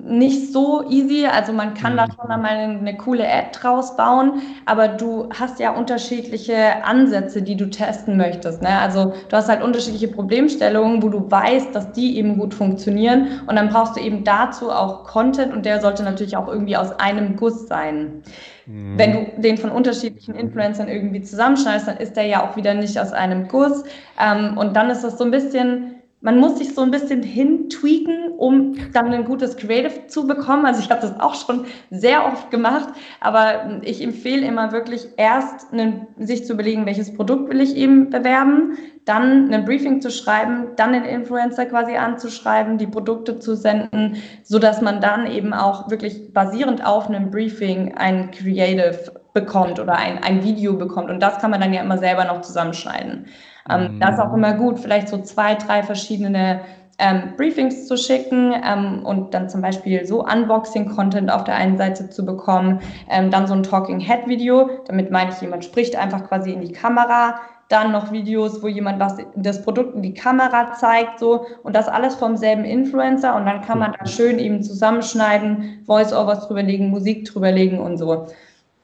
nicht so easy. Also man kann mhm. da schon einmal eine, eine, coole Ad draus bauen, aber du hast ja unterschiedliche Ansätze, die du testen möchtest. Ne? Also du hast halt unterschiedliche Problemstellungen, wo du weißt, dass die eben gut funktionieren und dann brauchst du eben dazu auch Content und der sollte natürlich auch irgendwie aus einem Guss sein. Mhm. Wenn du den von unterschiedlichen Influencern irgendwie zusammenschneidest, dann ist der ja auch wieder nicht aus einem Guss. Ähm, und dann ist das so ein bisschen man muss sich so ein bisschen hintweaken, um dann ein gutes Creative zu bekommen. Also ich habe das auch schon sehr oft gemacht, aber ich empfehle immer wirklich erst einen, sich zu überlegen, welches Produkt will ich eben bewerben, dann ein Briefing zu schreiben, dann den Influencer quasi anzuschreiben, die Produkte zu senden, so dass man dann eben auch wirklich basierend auf einem Briefing ein Creative bekommt oder ein, ein Video bekommt. Und das kann man dann ja immer selber noch zusammenschneiden. Ähm, mhm. Das ist auch immer gut, vielleicht so zwei, drei verschiedene ähm, Briefings zu schicken ähm, und dann zum Beispiel so Unboxing-Content auf der einen Seite zu bekommen, ähm, dann so ein Talking-Head-Video, damit meine ich, jemand spricht einfach quasi in die Kamera, dann noch Videos, wo jemand was das Produkt in die Kamera zeigt, so und das alles vom selben Influencer und dann kann man da schön eben zusammenschneiden, Voice-Overs drüberlegen, Musik drüberlegen und so.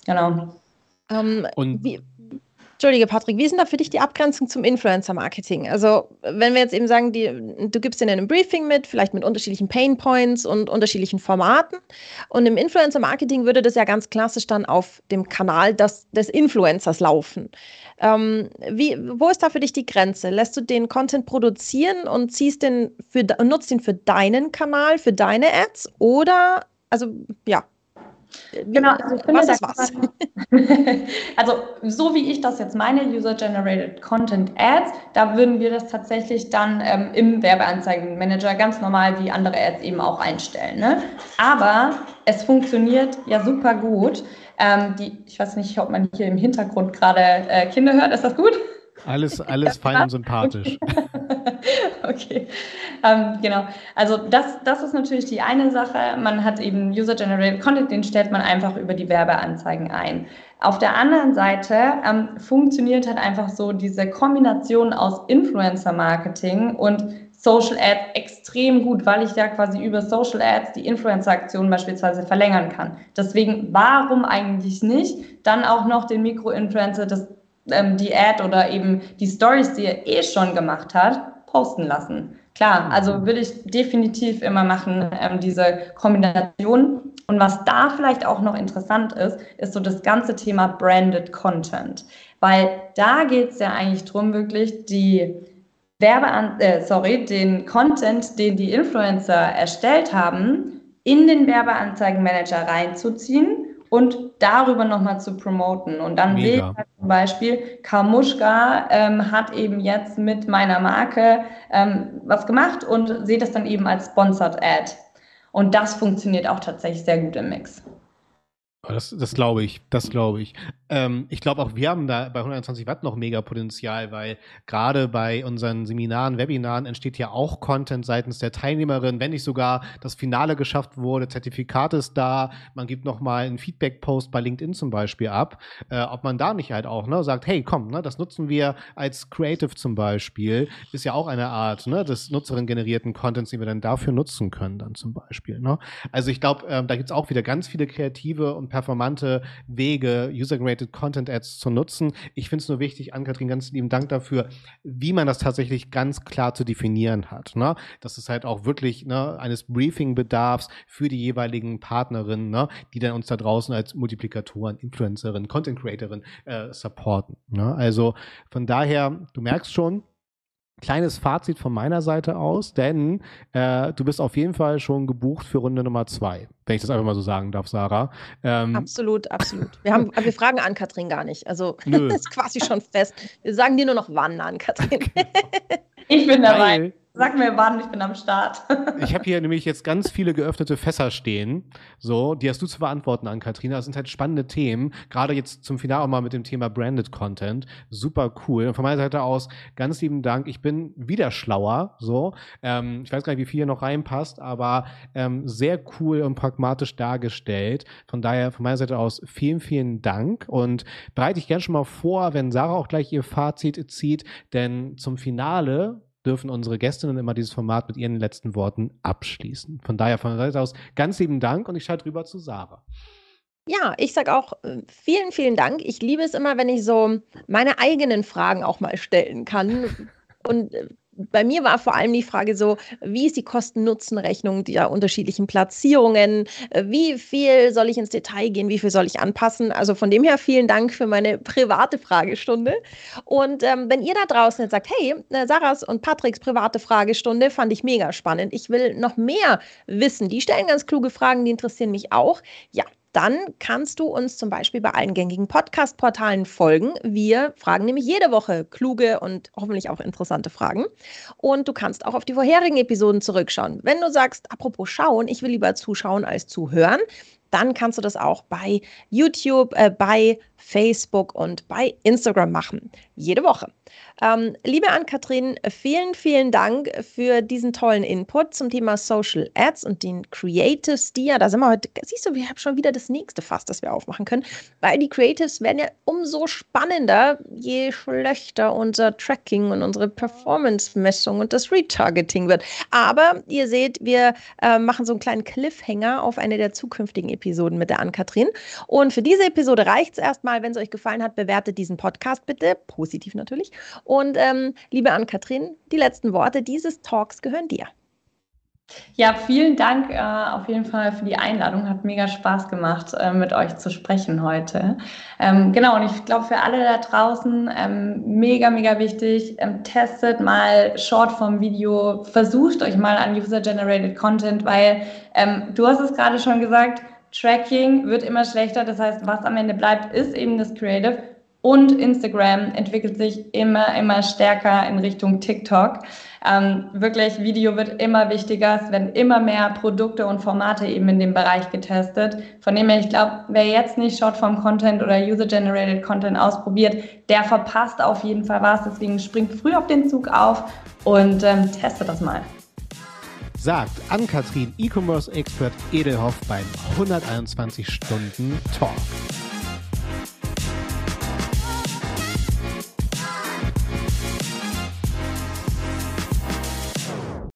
Genau. Um, ähm, und wie, Entschuldige, Patrick, wie ist denn da für dich die Abgrenzung zum Influencer-Marketing? Also, wenn wir jetzt eben sagen, die, du gibst in einem Briefing mit, vielleicht mit unterschiedlichen Pain Points und unterschiedlichen Formaten. Und im Influencer-Marketing würde das ja ganz klassisch dann auf dem Kanal des, des Influencers laufen. Ähm, wie, wo ist da für dich die Grenze? Lässt du den Content produzieren und ziehst den für, nutzt ihn für deinen Kanal, für deine Ads? Oder, also, ja, Genau, also ich finde, was ist was? also so wie ich das jetzt meine, User-Generated Content Ads, da würden wir das tatsächlich dann ähm, im Werbeanzeigenmanager ganz normal wie andere Ads eben auch einstellen. Ne? Aber es funktioniert ja super gut. Ähm, die, ich weiß nicht, ob man hier im Hintergrund gerade äh, Kinder hört. Ist das gut? Alles, alles fein und sympathisch. okay, ähm, genau. Also das, das ist natürlich die eine Sache. Man hat eben User-Generated Content, den stellt man einfach über die Werbeanzeigen ein. Auf der anderen Seite ähm, funktioniert halt einfach so diese Kombination aus Influencer-Marketing und Social Ads extrem gut, weil ich ja quasi über Social Ads die Influencer-Aktion beispielsweise verlängern kann. Deswegen, warum eigentlich nicht dann auch noch den Mikro-Influencer das ähm, die Ad oder eben die Stories, die er eh schon gemacht hat, posten lassen. Klar, mhm. also würde ich definitiv immer machen, ähm, diese Kombination. Und was da vielleicht auch noch interessant ist, ist so das ganze Thema Branded Content. Weil da geht es ja eigentlich darum, wirklich die Werbean äh, sorry, den Content, den die Influencer erstellt haben, in den Werbeanzeigenmanager reinzuziehen und darüber nochmal zu promoten. Und dann sehe ich halt zum Beispiel, Kamuschka ähm, hat eben jetzt mit meiner Marke ähm, was gemacht und sehe das dann eben als Sponsored Ad. Und das funktioniert auch tatsächlich sehr gut im Mix. Das, das glaube ich, das glaube ich. Ähm, ich glaube auch, wir haben da bei 120 Watt noch mega Potenzial, weil gerade bei unseren Seminaren, Webinaren entsteht ja auch Content seitens der Teilnehmerin, wenn nicht sogar das Finale geschafft wurde, Zertifikat ist da, man gibt nochmal einen Feedback-Post bei LinkedIn zum Beispiel ab, äh, ob man da nicht halt auch ne, sagt, hey, komm, ne, das nutzen wir als Creative zum Beispiel, ist ja auch eine Art ne, des Nutzerin-generierten Contents, den wir dann dafür nutzen können dann zum Beispiel. Ne? Also ich glaube, äh, da gibt es auch wieder ganz viele kreative und performante Wege, User-Generated Content Ads zu nutzen. Ich finde es nur wichtig, Ann-Kathrin, ganz lieben Dank dafür, wie man das tatsächlich ganz klar zu definieren hat. Ne? Dass es halt auch wirklich ne, eines Briefing-Bedarfs für die jeweiligen Partnerinnen, ne, die dann uns da draußen als Multiplikatoren, Influencerinnen, Content Creatorin äh, supporten. Ne? Also von daher, du merkst schon, Kleines Fazit von meiner Seite aus, denn äh, du bist auf jeden Fall schon gebucht für Runde Nummer zwei, wenn ich das einfach mal so sagen darf, Sarah. Ähm, absolut, absolut. Wir, haben, wir fragen an Katrin gar nicht. Also das ist quasi schon fest. Wir sagen dir nur noch wann an, Katrin. ich bin dabei. Weil, Sag mir wann, ich bin am Start. ich habe hier nämlich jetzt ganz viele geöffnete Fässer stehen. So, die hast du zu beantworten an Katrina. Das sind halt spannende Themen. Gerade jetzt zum Finale auch mal mit dem Thema Branded Content. Super cool. Und von meiner Seite aus ganz lieben Dank. Ich bin wieder schlauer. So, ähm, ich weiß gar nicht, wie viel hier noch reinpasst, aber ähm, sehr cool und pragmatisch dargestellt. Von daher von meiner Seite aus vielen, vielen Dank und bereite ich gerne schon mal vor, wenn Sarah auch gleich ihr Fazit zieht, denn zum Finale dürfen unsere Gästinnen immer dieses Format mit ihren letzten Worten abschließen. Von daher von der Seite aus ganz lieben Dank und ich schalte rüber zu Sarah. Ja, ich sage auch äh, vielen, vielen Dank. Ich liebe es immer, wenn ich so meine eigenen Fragen auch mal stellen kann. Und äh, bei mir war vor allem die Frage so, wie ist die Kosten-Nutzen-Rechnung der unterschiedlichen Platzierungen? Wie viel soll ich ins Detail gehen? Wie viel soll ich anpassen? Also von dem her vielen Dank für meine private Fragestunde. Und ähm, wenn ihr da draußen jetzt sagt, hey, äh, Sarahs und Patricks private Fragestunde fand ich mega spannend. Ich will noch mehr wissen. Die stellen ganz kluge Fragen, die interessieren mich auch. Ja, dann kannst du uns zum Beispiel bei allen gängigen Podcast-Portalen folgen. Wir fragen nämlich jede Woche kluge und hoffentlich auch interessante Fragen. Und du kannst auch auf die vorherigen Episoden zurückschauen. Wenn du sagst, apropos schauen, ich will lieber zuschauen als zuhören, dann kannst du das auch bei YouTube, äh, bei Facebook und bei Instagram machen. Jede Woche. Ähm, liebe Ann-Kathrin, vielen, vielen Dank für diesen tollen Input zum Thema Social Ads und den Creatives, die ja, da sind wir heute, siehst du, wir haben schon wieder das nächste Fass, das wir aufmachen können, weil die Creatives werden ja umso spannender, je schlechter unser Tracking und unsere Performance-Messung und das Retargeting wird. Aber ihr seht, wir äh, machen so einen kleinen Cliffhanger auf eine der zukünftigen Episoden mit der Ann-Kathrin. Und für diese Episode reicht es erstmal, wenn es euch gefallen hat, bewertet diesen Podcast bitte, positiv natürlich. Und ähm, liebe Ann-Kathrin, die letzten Worte dieses Talks gehören dir. Ja, vielen Dank äh, auf jeden Fall für die Einladung. Hat mega Spaß gemacht, äh, mit euch zu sprechen heute. Ähm, genau, und ich glaube für alle da draußen ähm, mega, mega wichtig, ähm, testet mal Shortform-Video, versucht euch mal an User-Generated Content, weil ähm, du hast es gerade schon gesagt, Tracking wird immer schlechter. Das heißt, was am Ende bleibt, ist eben das Creative. Und Instagram entwickelt sich immer, immer stärker in Richtung TikTok. Ähm, wirklich, Video wird immer wichtiger. Es werden immer mehr Produkte und Formate eben in dem Bereich getestet. Von dem her, ich glaube, wer jetzt nicht Shortform-Content oder User-Generated Content ausprobiert, der verpasst auf jeden Fall was. Deswegen springt früh auf den Zug auf und ähm, testet das mal. Sagt Ann-Kathrin, E-Commerce-Expert Edelhoff beim 121 Stunden Talk.